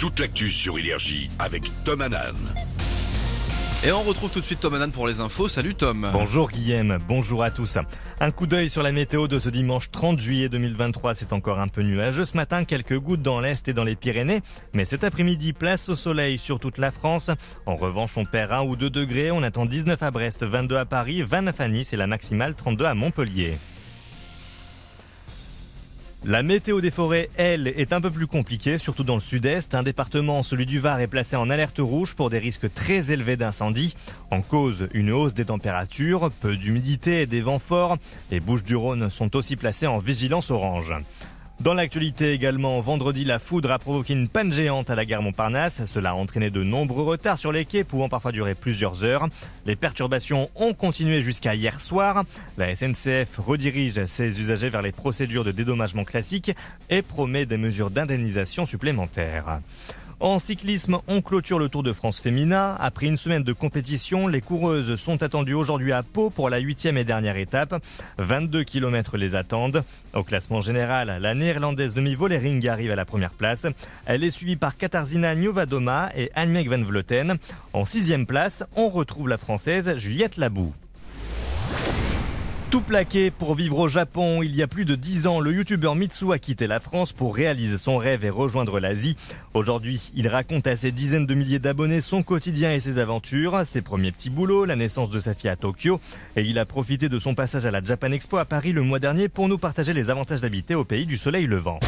toute l'actu sur Énergie avec Tom Hanan. Et on retrouve tout de suite Tom Hanan pour les infos. Salut Tom. Bonjour Guillaume, bonjour à tous. Un coup d'œil sur la météo de ce dimanche 30 juillet 2023. C'est encore un peu nuageux ce matin, quelques gouttes dans l'Est et dans les Pyrénées. Mais cet après-midi, place au soleil sur toute la France. En revanche, on perd 1 ou 2 degrés. On attend 19 à Brest, 22 à Paris, 29 à Nice et la maximale 32 à Montpellier. La météo des forêts, elle, est un peu plus compliquée, surtout dans le sud-est. Un département, celui du Var, est placé en alerte rouge pour des risques très élevés d'incendie. En cause, une hausse des températures, peu d'humidité et des vents forts. Les Bouches du Rhône sont aussi placées en vigilance orange. Dans l'actualité également, vendredi, la foudre a provoqué une panne géante à la gare Montparnasse. Cela a entraîné de nombreux retards sur les quais, pouvant parfois durer plusieurs heures. Les perturbations ont continué jusqu'à hier soir. La SNCF redirige ses usagers vers les procédures de dédommagement classiques et promet des mesures d'indemnisation supplémentaires. En cyclisme, on clôture le Tour de France féminin. Après une semaine de compétition, les coureuses sont attendues aujourd'hui à Pau pour la huitième et dernière étape. 22 km les attendent. Au classement général, la néerlandaise demi Vollering arrive à la première place. Elle est suivie par Katarzyna Niovadoma et Annemiek van Vleuten. En sixième place, on retrouve la française Juliette Labou. Tout plaqué pour vivre au Japon, il y a plus de 10 ans, le youtubeur Mitsu a quitté la France pour réaliser son rêve et rejoindre l'Asie. Aujourd'hui, il raconte à ses dizaines de milliers d'abonnés son quotidien et ses aventures, ses premiers petits boulots, la naissance de sa fille à Tokyo, et il a profité de son passage à la Japan Expo à Paris le mois dernier pour nous partager les avantages d'habiter au pays du soleil levant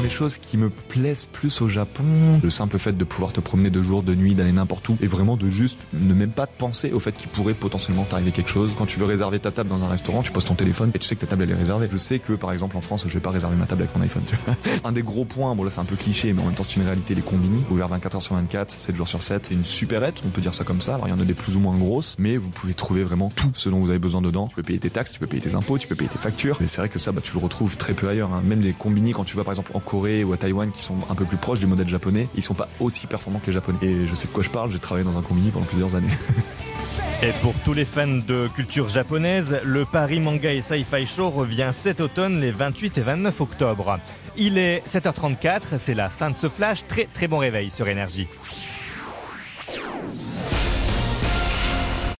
les choses qui me plaisent plus au Japon, le simple fait de pouvoir te promener de jour, de nuit, d'aller n'importe où, et vraiment de juste ne même pas penser au fait qu'il pourrait potentiellement t'arriver quelque chose. Quand tu veux réserver ta table dans un restaurant, tu poses ton téléphone et tu sais que ta table elle est réservée. Je sais que par exemple en France, je vais pas réserver ma table avec mon iPhone. Tu vois. un des gros points, bon là c'est un peu cliché, mais en même temps c'est une réalité, les combini, ouvert 24 h sur 24, 7 jours sur 7, c'est une supérette, on peut dire ça comme ça. Alors il y en a des plus ou moins grosses, mais vous pouvez trouver vraiment tout ce dont vous avez besoin dedans. Tu peux payer tes taxes, tu peux payer tes impôts, tu peux payer tes factures. Mais c'est vrai que ça, bah, tu le retrouves très peu ailleurs. Hein. Même les combini quand tu vas par exemple en Corée ou à Taïwan qui sont un peu plus proches du modèle japonais, ils sont pas aussi performants que les japonais. Et je sais de quoi je parle, j'ai travaillé dans un combini pendant plusieurs années. Et pour tous les fans de culture japonaise, le Paris Manga et Sci-Fi Show revient cet automne les 28 et 29 octobre. Il est 7h34, c'est la fin de ce flash. Très très bon réveil sur Énergie.